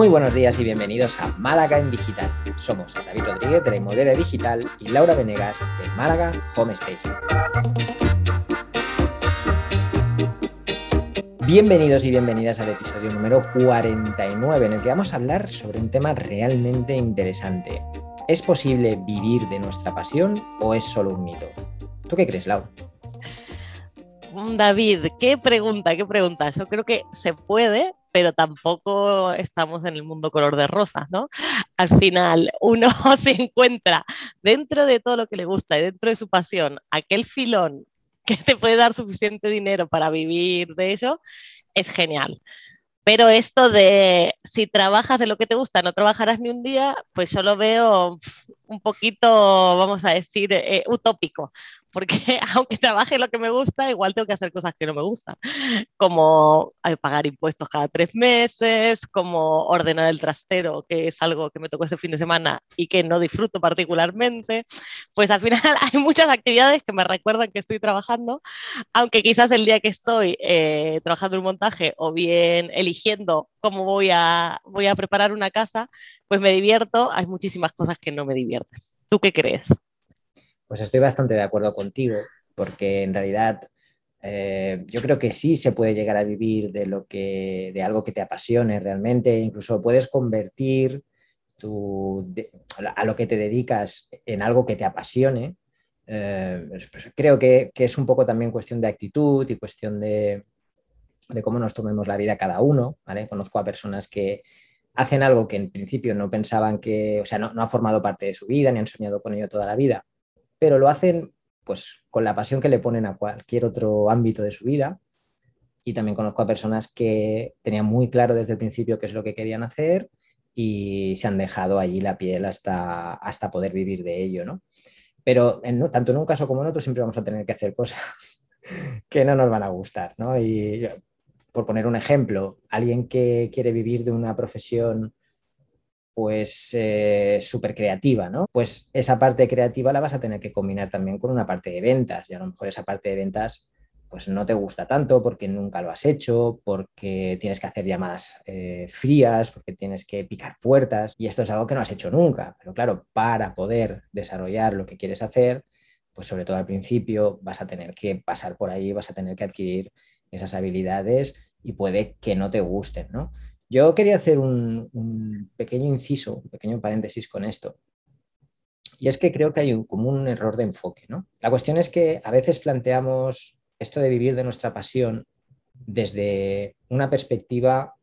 Muy buenos días y bienvenidos a Málaga en Digital. Somos David Rodríguez de Inmobiliaria Digital y Laura Venegas de Málaga Home Station. Bienvenidos y bienvenidas al episodio número 49 en el que vamos a hablar sobre un tema realmente interesante. ¿Es posible vivir de nuestra pasión o es solo un mito? ¿Tú qué crees, Laura? David, qué pregunta, qué pregunta. Yo creo que se puede, pero tampoco estamos en el mundo color de rosas, ¿no? Al final, uno se encuentra dentro de todo lo que le gusta y dentro de su pasión, aquel filón que te puede dar suficiente dinero para vivir de ello, es genial. Pero esto de si trabajas de lo que te gusta, no trabajarás ni un día, pues yo lo veo un poquito, vamos a decir, eh, utópico porque aunque trabaje lo que me gusta, igual tengo que hacer cosas que no me gustan, como eh, pagar impuestos cada tres meses, como ordenar el trastero, que es algo que me tocó ese fin de semana y que no disfruto particularmente. Pues al final hay muchas actividades que me recuerdan que estoy trabajando, aunque quizás el día que estoy eh, trabajando un montaje o bien eligiendo cómo voy a, voy a preparar una casa, pues me divierto, hay muchísimas cosas que no me divierten. ¿Tú qué crees? Pues estoy bastante de acuerdo contigo, porque en realidad eh, yo creo que sí se puede llegar a vivir de, lo que, de algo que te apasione realmente, incluso puedes convertir tu, a lo que te dedicas en algo que te apasione. Eh, pues, creo que, es un poco también cuestión de actitud y cuestión de, cómo nos tomemos la vida cada uno. Conozco a personas que hacen algo que en principio no pensaban que, o sea, no ha formado parte de su vida, ni han soñado con ello toda la vida, pero lo hacen pues con la pasión que le ponen a cualquier otro ámbito de su vida. Y también conozco a personas que tenían muy claro desde el principio qué es lo que querían hacer y se han dejado allí la piel hasta, hasta poder vivir de ello, ¿no? Pero en, tanto en un caso como en otro siempre vamos a tener que hacer cosas que no nos van a gustar, ¿no? Y por poner un ejemplo, alguien que quiere vivir de una profesión pues eh, súper creativa, ¿no? Pues esa parte creativa la vas a tener que combinar también con una parte de ventas y a lo mejor esa parte de ventas pues no te gusta tanto porque nunca lo has hecho, porque tienes que hacer llamadas eh, frías, porque tienes que picar puertas y esto es algo que no has hecho nunca. Pero claro, para poder desarrollar lo que quieres hacer, pues sobre todo al principio vas a tener que pasar por ahí, vas a tener que adquirir esas habilidades y puede que no te gusten, ¿no? Yo quería hacer un, pequeño inciso, un pequeño paréntesis con esto. Y es que creo que hay un, como un error de enfoque. ¿no? La cuestión es que a veces planteamos esto de vivir de nuestra pasión desde una perspectiva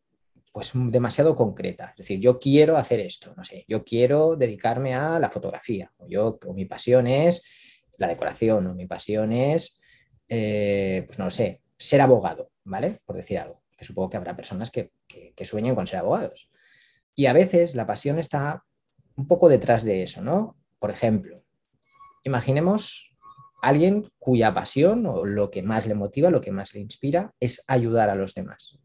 pues demasiado concreta. Es decir, yo quiero hacer esto, no sé, yo quiero dedicarme a la fotografía, o yo, mi pasión es la decoración, o mi pasión es, eh, pues no sé, ser abogado, ¿vale? Por decir algo que supongo que habrá personas que, sueñen con ser abogados. Y a veces la pasión está un poco detrás de eso, ¿no? Por ejemplo, imaginemos alguien cuya pasión o lo que más le motiva, lo que más le inspira es ayudar a los demás,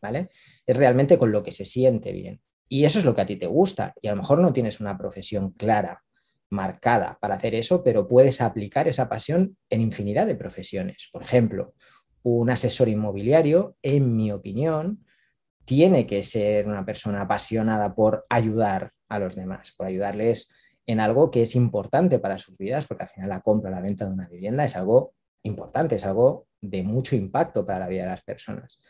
¿vale? Es realmente con lo que se siente bien. Y eso es lo que a ti te gusta. Y a lo mejor no tienes una profesión clara, marcada para hacer eso, pero puedes aplicar esa pasión en infinidad de profesiones. Por ejemplo, un asesor inmobiliario, en mi opinión, tiene que ser una persona apasionada por ayudar a los demás, por ayudarles en algo que es importante para sus vidas, porque al final la compra la venta de una vivienda es algo importante, es algo de mucho impacto para la vida de las personas.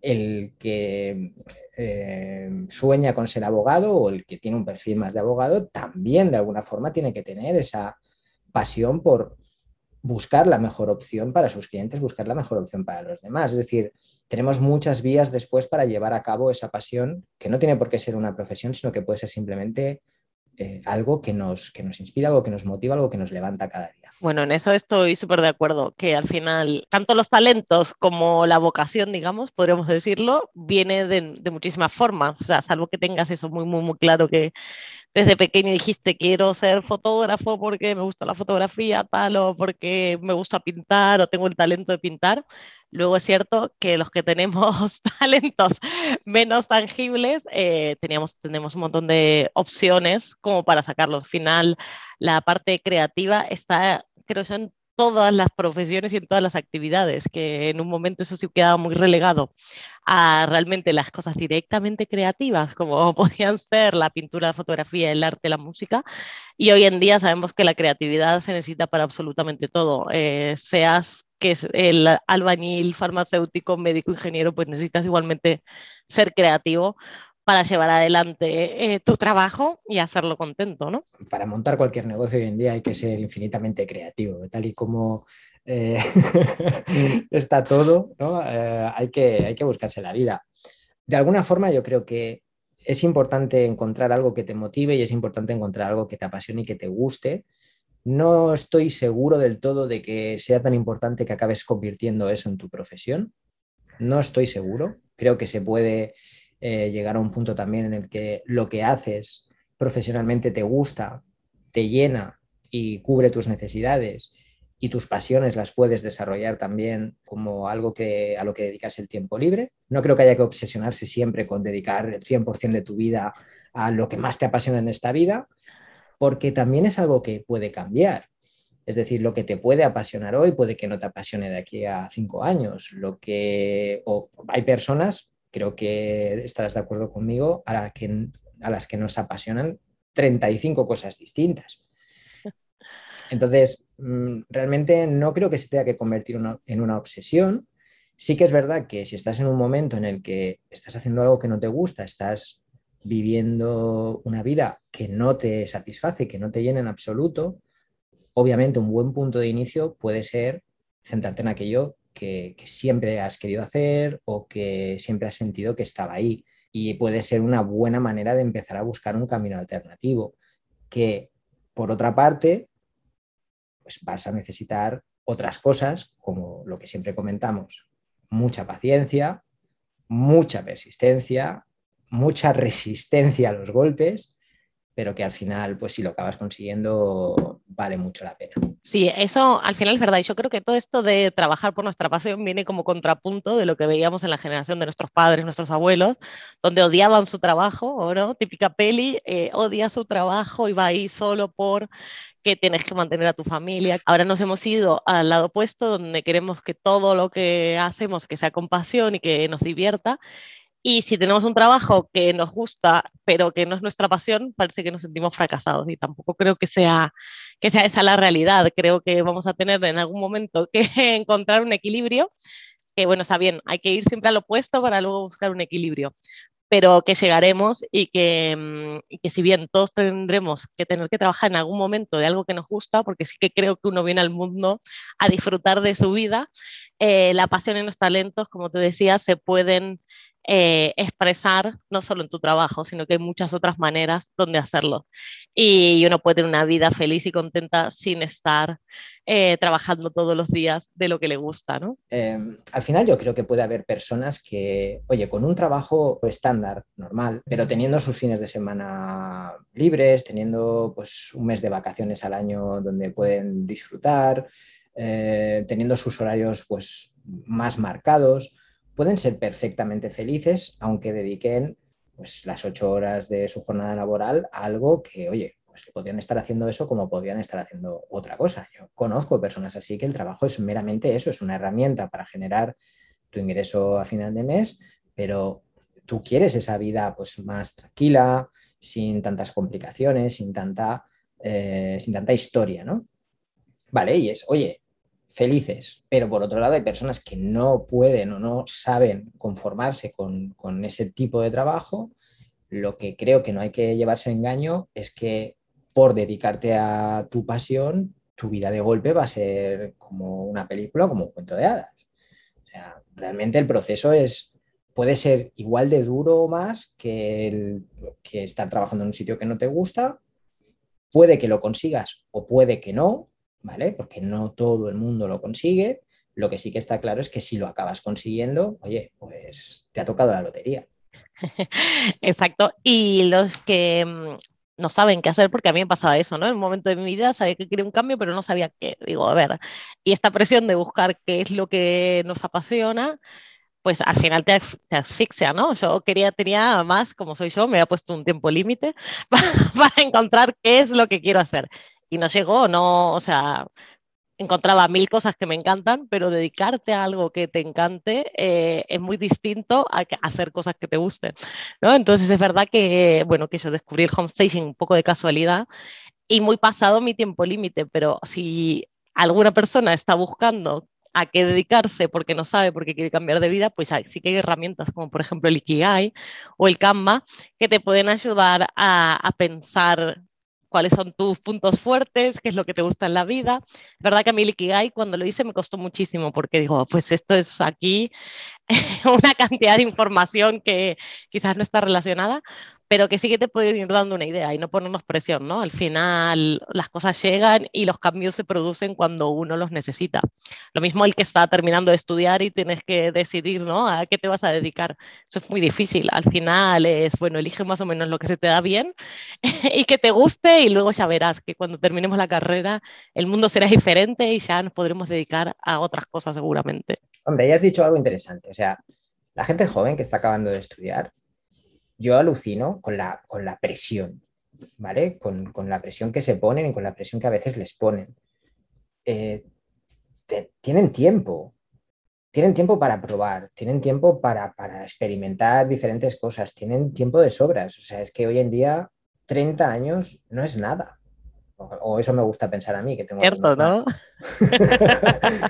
El que eh, sueña con ser abogado o el que tiene un perfil más de abogado también de alguna forma tiene que tener esa pasión por buscar la mejor opción para sus clientes, buscar la mejor opción para los demás. Es decir, tenemos muchas vías después para llevar a cabo esa pasión, que no tiene por qué ser una profesión, sino que puede ser simplemente eh, algo que nos, que nos inspira, algo que nos motiva, algo que nos levanta cada día. Bueno, en eso estoy súper de acuerdo, que al final tanto los talentos como la vocación, digamos, podríamos decirlo, viene de, de muchísimas formas. O sea, salvo que tengas eso muy, muy, muy claro que desde pequeño dijiste quiero ser fotógrafo porque me gusta la fotografía, tal, o porque me gusta pintar o tengo el talento de pintar. Luego es cierto que los que tenemos talentos menos tangibles, eh, teníamos, tenemos un montón de opciones como para sacarlo. Al final, la parte creativa está, creo yo, en todas las profesiones y en todas las actividades, que en un momento eso sí quedaba muy relegado a realmente las cosas directamente creativas, como podían ser la pintura, la fotografía, el arte, la música. Y hoy en día sabemos que la creatividad se necesita para absolutamente todo, eh, seas que es el albañil, farmacéutico, médico, ingeniero, pues necesitas igualmente ser creativo para llevar adelante eh, tu trabajo y hacerlo contento, ¿no? Para montar cualquier negocio hoy en día hay que ser infinitamente creativo, tal y como eh, está todo, ¿no? Eh, hay, que, hay que buscarse la vida. De alguna forma yo creo que es importante encontrar algo que te motive y es importante encontrar algo que te apasione y que te guste. No estoy seguro del todo de que sea tan importante que acabes convirtiendo eso en tu profesión. No estoy seguro. Creo que se puede eh, llegar a un punto también en el que lo que haces profesionalmente te gusta, te llena y cubre tus necesidades y tus pasiones las puedes desarrollar también como algo que, a lo que dedicas el tiempo libre. No creo que haya que obsesionarse siempre con dedicar el 100% de tu vida a lo que más te apasiona en esta vida, porque también es algo que puede cambiar. Es decir, lo que te puede apasionar hoy puede que no te apasione de aquí a cinco años. Lo que o hay personas creo que estarás de acuerdo conmigo, a, a las que nos apasionan 35 cosas distintas. Entonces, mm, realmente no creo que se tenga que convertir en una obsesión. Sí que es verdad que si estás en un momento en el que estás haciendo algo que no te gusta, estás viviendo una vida que no te satisface, que no te llena en absoluto, obviamente un buen punto de inicio puede ser centrarte en aquello que, siempre has querido hacer o que siempre has sentido que estaba ahí. Y puede ser una buena manera de empezar a buscar un camino alternativo, que por otra parte, pues vas a necesitar otras cosas, como lo que siempre comentamos, mucha paciencia, mucha persistencia, mucha resistencia a los golpes pero que al final, pues si lo acabas consiguiendo, vale mucho la pena. Sí, eso al final es verdad. Y yo creo que todo esto de trabajar por nuestra pasión viene como contrapunto de lo que veíamos en la generación de nuestros padres, nuestros abuelos, donde odiaban su trabajo, ¿no? Típica peli, eh, odia su trabajo y va ahí solo por que tienes que mantener a tu familia. Ahora nos hemos ido al lado opuesto, donde queremos que todo lo que hacemos, que sea con pasión y que nos divierta. Y si tenemos un trabajo que nos gusta, pero que no es nuestra pasión, parece que nos sentimos fracasados. Y tampoco creo que sea, que sea esa la realidad. Creo que vamos a tener en algún momento que encontrar un equilibrio. Que bueno, está bien, hay que ir siempre al opuesto para luego buscar un equilibrio. Pero que llegaremos y que, mm, y que si bien todos tendremos que tener que trabajar en algún momento de algo que nos gusta, porque sí que creo que uno viene al mundo a disfrutar de su vida, eh, la pasión y los talentos, como te decía, se pueden eh, expresar no solo en tu trabajo, sino que hay muchas otras maneras donde hacerlo. Y uno puede tener una vida feliz y contenta sin estar eh, trabajando todos los días de lo que le gusta, ¿no? Em, al final yo creo que puede haber personas que, oye, con un trabajo estándar, normal, pero teniendo sus fines de semana libres, teniendo pues un mes de vacaciones al año donde pueden disfrutar, eh, teniendo sus horarios pues más marcados, pueden ser perfectamente felices, aunque dediquen pues, las ocho horas de su jornada laboral a algo que, oye, pues podrían estar haciendo eso como podrían estar haciendo otra cosa. Yo conozco personas así que el trabajo es meramente eso, es una herramienta para generar tu ingreso a final de mes, pero tú quieres esa vida pues más tranquila, sin tantas complicaciones, sin tanta, eh, sin tanta historia, ¿no? Vale, y es, oye, felices, pero por otro lado hay personas que no pueden o no saben conformarse con, ese tipo de trabajo. Lo que creo que no hay que llevarse engaño es que por dedicarte a tu pasión, tu vida de golpe va a ser como una película, como un cuento de hadas. O sea, realmente el proceso es, puede ser igual de duro o más que, el, que estar trabajando en un sitio que no te gusta. Puede que lo consigas o puede que no, ¿vale? Porque no todo el mundo lo consigue. Lo que sí que está claro es que si lo acabas consiguiendo, oye, pues te ha tocado la lotería. Exacto. Y los que mm, no saben qué hacer, porque a mí me pasaba eso, ¿no? En un momento de mi vida sabía que quería un cambio, pero no sabía qué. Digo, a ver, y esta presión de buscar qué es lo que nos apasiona, pues al final te, asfixia, ¿no? Yo quería, tenía más, como soy yo, me había puesto un tiempo límite para encontrar qué es lo que quiero hacer y no llegó, no, o sea, encontraba mil cosas que me encantan, pero dedicarte a algo que te encante eh, es muy distinto a, hacer cosas que te gusten, ¿no? Entonces es verdad que, bueno, que yo descubrí el homestaging un poco de casualidad y muy pasado mi tiempo límite, pero si alguna persona está buscando a qué dedicarse porque no sabe, porque quiere cambiar de vida, pues sí que hay herramientas como por ejemplo el Ikigai o el Canva que te pueden ayudar a, a pensar cuáles son tus puntos fuertes, qué es lo que te gusta en la vida. verdad que a mí el Ikigai cuando lo hice me costó muchísimo porque digo, pues esto es aquí una cantidad de información que quizás no está relacionada, pero que sí que te pueden ir dando una idea y no ponernos presión, ¿no? Al final las cosas llegan y los cambios se producen cuando uno los necesita. Lo mismo el que está terminando de estudiar y tienes que decidir, ¿no? A qué te vas a dedicar. Eso es muy difícil. Al final es, bueno, elige más o menos lo que se te da bien y que te guste y luego ya verás que cuando terminemos la carrera el mundo será diferente y ya nos podremos dedicar a otras cosas seguramente. Hombre, ya has dicho algo interesante. O sea, la gente joven que está acabando de estudiar yo alucino con la, con la presión, ¿vale? Con, la presión que se ponen y con la presión que a veces les ponen. Eh, tienen tiempo, tienen tiempo para probar, tienen tiempo para, experimentar diferentes cosas, tienen tiempo de sobras. O sea, es que hoy en día 30 años no es nada. O, eso me gusta pensar a mí, que tengo... Cierto, ¿no?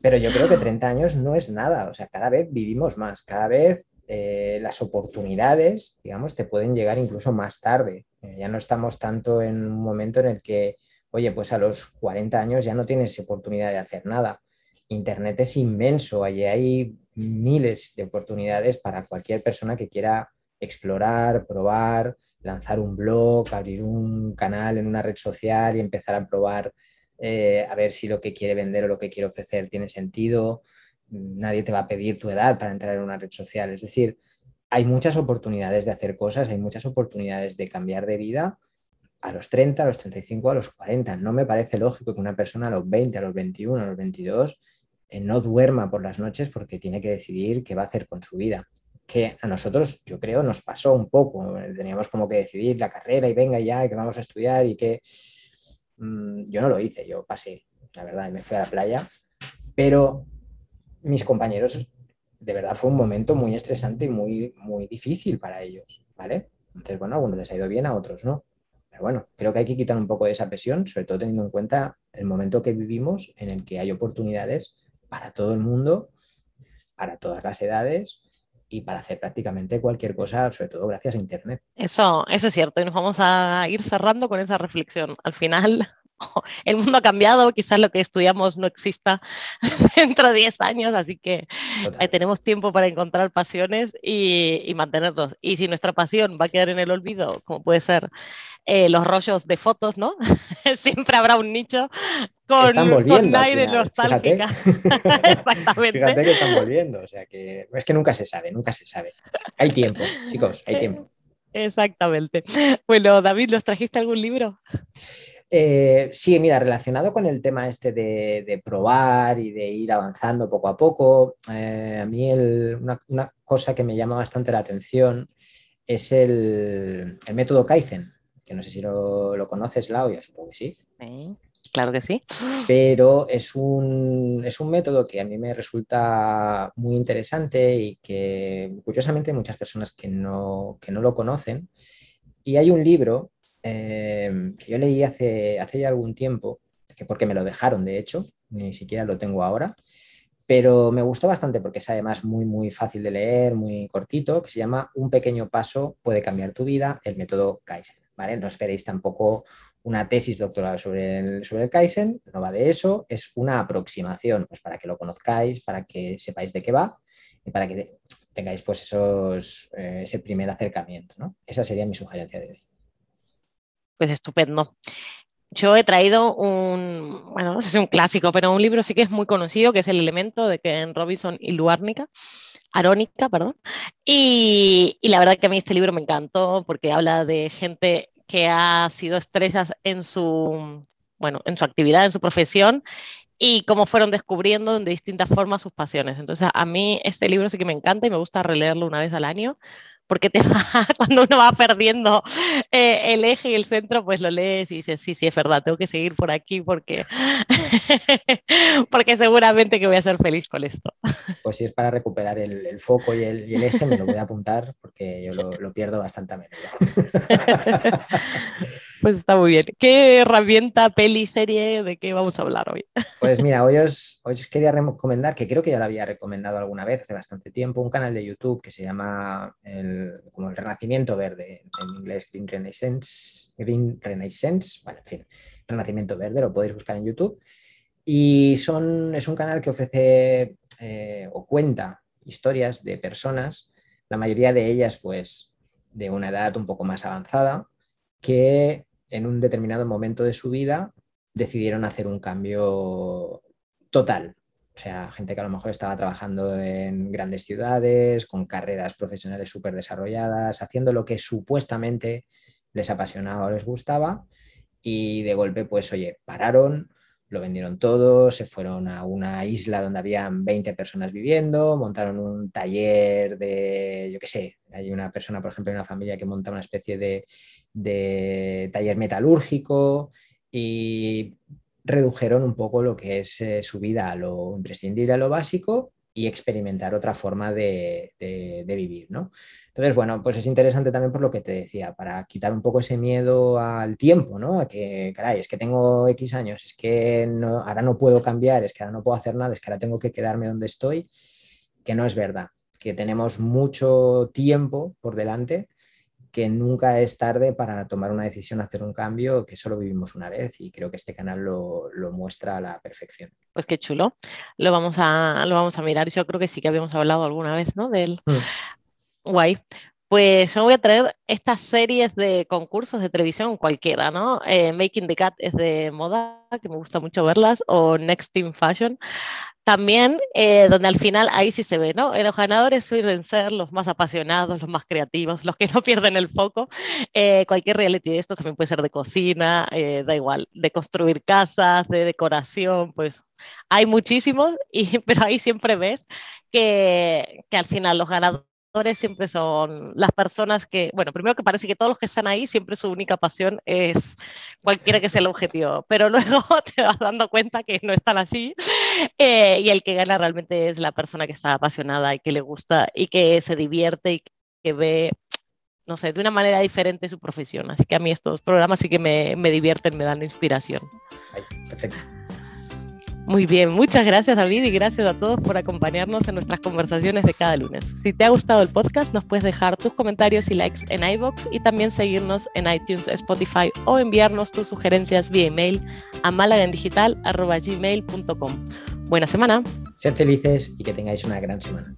Pero yo creo que 30 años no es nada. O sea, cada vez vivimos más, cada vez eh, las oportunidades, digamos, te pueden llegar incluso más tarde. Eh, ya no estamos tanto en un momento en el que, oye, pues a los 40 años ya no tienes oportunidad de hacer nada. Internet es inmenso, allí hay miles de oportunidades para cualquier persona que quiera explorar, probar, lanzar un blog, abrir un canal en una red social y empezar a probar eh, a ver si lo que quiere vender o lo que quiere ofrecer tiene sentido nadie te va a pedir tu edad para entrar en una red social. Es decir, hay muchas oportunidades de hacer cosas, hay muchas oportunidades de cambiar de vida a los 30, a los 35, a los 40. No me parece lógico que una persona a los 20, a los 21, a los 22 eh, no duerma por las noches porque tiene que decidir qué va a hacer con su vida. Que a nosotros, yo creo, nos pasó un poco. Teníamos como que decidir la carrera y venga ya, que vamos a estudiar y que... Mm, yo no lo hice, yo pasé, la verdad, y me fui a la playa. Pero mis compañeros, de verdad fue un momento muy estresante y muy, muy difícil para ellos, ¿vale? Entonces, bueno, a algunos les ha ido bien, a otros no. Pero bueno, creo que hay que quitar un poco de esa presión, sobre todo teniendo en cuenta el momento que vivimos en el que hay oportunidades para todo el mundo, para todas las edades y para hacer prácticamente cualquier cosa, sobre todo gracias a Internet. Eso, eso es cierto, y nos vamos a ir cerrando con esa reflexión. Al final, el mundo ha cambiado, quizás lo que estudiamos no exista dentro de 10 años, así que tenemos tiempo para encontrar pasiones y, mantenernos. Y si nuestra pasión va a quedar en el olvido, como puede ser eh, los rollos de fotos, ¿no? Siempre habrá un nicho con, con aire nostálgica. Exactamente. Fíjate que están volviendo, o sea que es que nunca se sabe, nunca se sabe. Hay tiempo, chicos, hay tiempo. Exactamente. Bueno, David, ¿nos trajiste algún libro? Eh, sí, mira, relacionado con el tema este de, probar y de ir avanzando poco a poco, eh, a mí una, cosa que me llama bastante la atención es el, método Kaizen, que no sé si lo, conoces, Lau, yo supongo que sí. Claro que sí. Pero es un, es un método que a mí me resulta muy interesante y que curiosamente hay muchas personas que no, que no lo conocen. Y hay un libro Em, que yo leí hace, hace ya algún tiempo, que porque me lo dejaron, de hecho, ni siquiera lo tengo ahora, pero me gustó bastante porque es además muy, muy fácil de leer, muy cortito, que se llama Un pequeño paso puede cambiar tu vida, el método Kaizen. ¿vale? No esperéis tampoco una tesis doctoral sobre el, sobre el Kaizen, no va de eso, es una aproximación, pues para que lo conozcáis, para que sepáis de qué va y para que tengáis pues esos, eh, ese primer acercamiento. ¿no? Esa sería mi sugerencia de hoy pues estupendo. Yo he traído un, bueno, no sé si es un clásico, pero un libro sí que es muy conocido, que es El elemento de Ken Robinson y Luárnica, Arónica, perdón. Y, y, la verdad que a mí este libro me encantó porque habla de gente que ha sido estrellas en su, bueno, en su actividad, en su profesión y cómo fueron descubriendo de distintas formas sus pasiones. Entonces, a mí este libro sí que me encanta y me gusta releerlo una vez al año porque te cuando uno va perdiendo eh, el eje y el centro, pues lo lees y dices, sí, sí, es verdad, tengo que seguir por aquí porque, porque seguramente que voy a ser feliz con esto. Pues si es para recuperar el, foco y el, eje, me lo voy a apuntar porque yo lo, lo pierdo bastante a menudo. Pues está muy bien. ¿Qué herramienta, peli, serie, de qué vamos a hablar hoy? Pues mira, hoy os, quería recomendar, que creo que ya lo había recomendado alguna vez hace bastante tiempo, un canal de YouTube que se llama el, como el Renacimiento Verde, en inglés Green Renaissance, Green Renaissance, bueno, en fin, Renacimiento Verde, lo podéis buscar en YouTube. Y son, es un canal que ofrece eh, o cuenta historias de personas, la mayoría de ellas pues de una edad un poco más avanzada, que en un determinado momento de su vida decidieron hacer un cambio total. O sea, gente que a lo mejor estaba trabajando en grandes ciudades, con carreras profesionales súper desarrolladas, haciendo lo que supuestamente les apasionaba o les gustaba, y de golpe, pues, oye, pararon, lo vendieron todo, se fueron a una isla donde habían 20 personas viviendo, montaron un taller de, yo qué sé, hay una persona, por ejemplo, en una familia que monta una especie de, de taller metalúrgico y redujeron un poco lo que es eh, su vida a lo imprescindible, a lo básico y experimentar otra forma de, vivir, ¿no? Entonces, bueno, pues es interesante también por lo que te decía, para quitar un poco ese miedo al tiempo, ¿no? A que, caray, es que tengo X años, es que no, ahora no puedo cambiar, es que ahora no puedo hacer nada, es que ahora tengo que quedarme donde estoy, que no es verdad, que tenemos mucho tiempo por delante que nunca es tarde para tomar una decisión, hacer un cambio, que solo vivimos una vez y creo que este canal lo, muestra a la perfección. Pues qué chulo. Lo vamos a, lo vamos a mirar. Yo creo que sí que habíamos hablado alguna vez, ¿no? Del mm. guay. Pues yo voy a traer estas series de concursos de televisión cualquiera, ¿no? Eh, Making the Cat es de moda, que me gusta mucho verlas, o Next in Fashion. También, eh, donde al final ahí sí se ve, ¿no? Eh, los ganadores suelen ser los más apasionados, los más creativos, los que no pierden el foco. cualquier reality de estos también puede ser de cocina, da igual, de construir casas, de decoración, pues hay muchísimos, y, pero ahí siempre ves que, que al final los ganadores siempre son las personas que, bueno, primero que parece que todos los que están ahí siempre su única pasión es cualquiera que sea el objetivo, pero luego te vas dando cuenta que no están así eh, y el que gana realmente es la persona que está apasionada y que le gusta y que se divierte y que ve, no sé, de una manera diferente su profesión. Así que a mí estos programas sí que me, me divierten, me dan inspiración. perfecto. Muy bien, muchas gracias David y gracias a todos por acompañarnos en nuestras conversaciones de cada lunes. Si te ha gustado el podcast, nos puedes dejar tus comentarios y likes en iBox y también seguirnos en iTunes, Spotify o enviarnos tus sugerencias vía email a malagendigital.gmail.com. Buena semana. Sed felices y que tengáis una gran semana.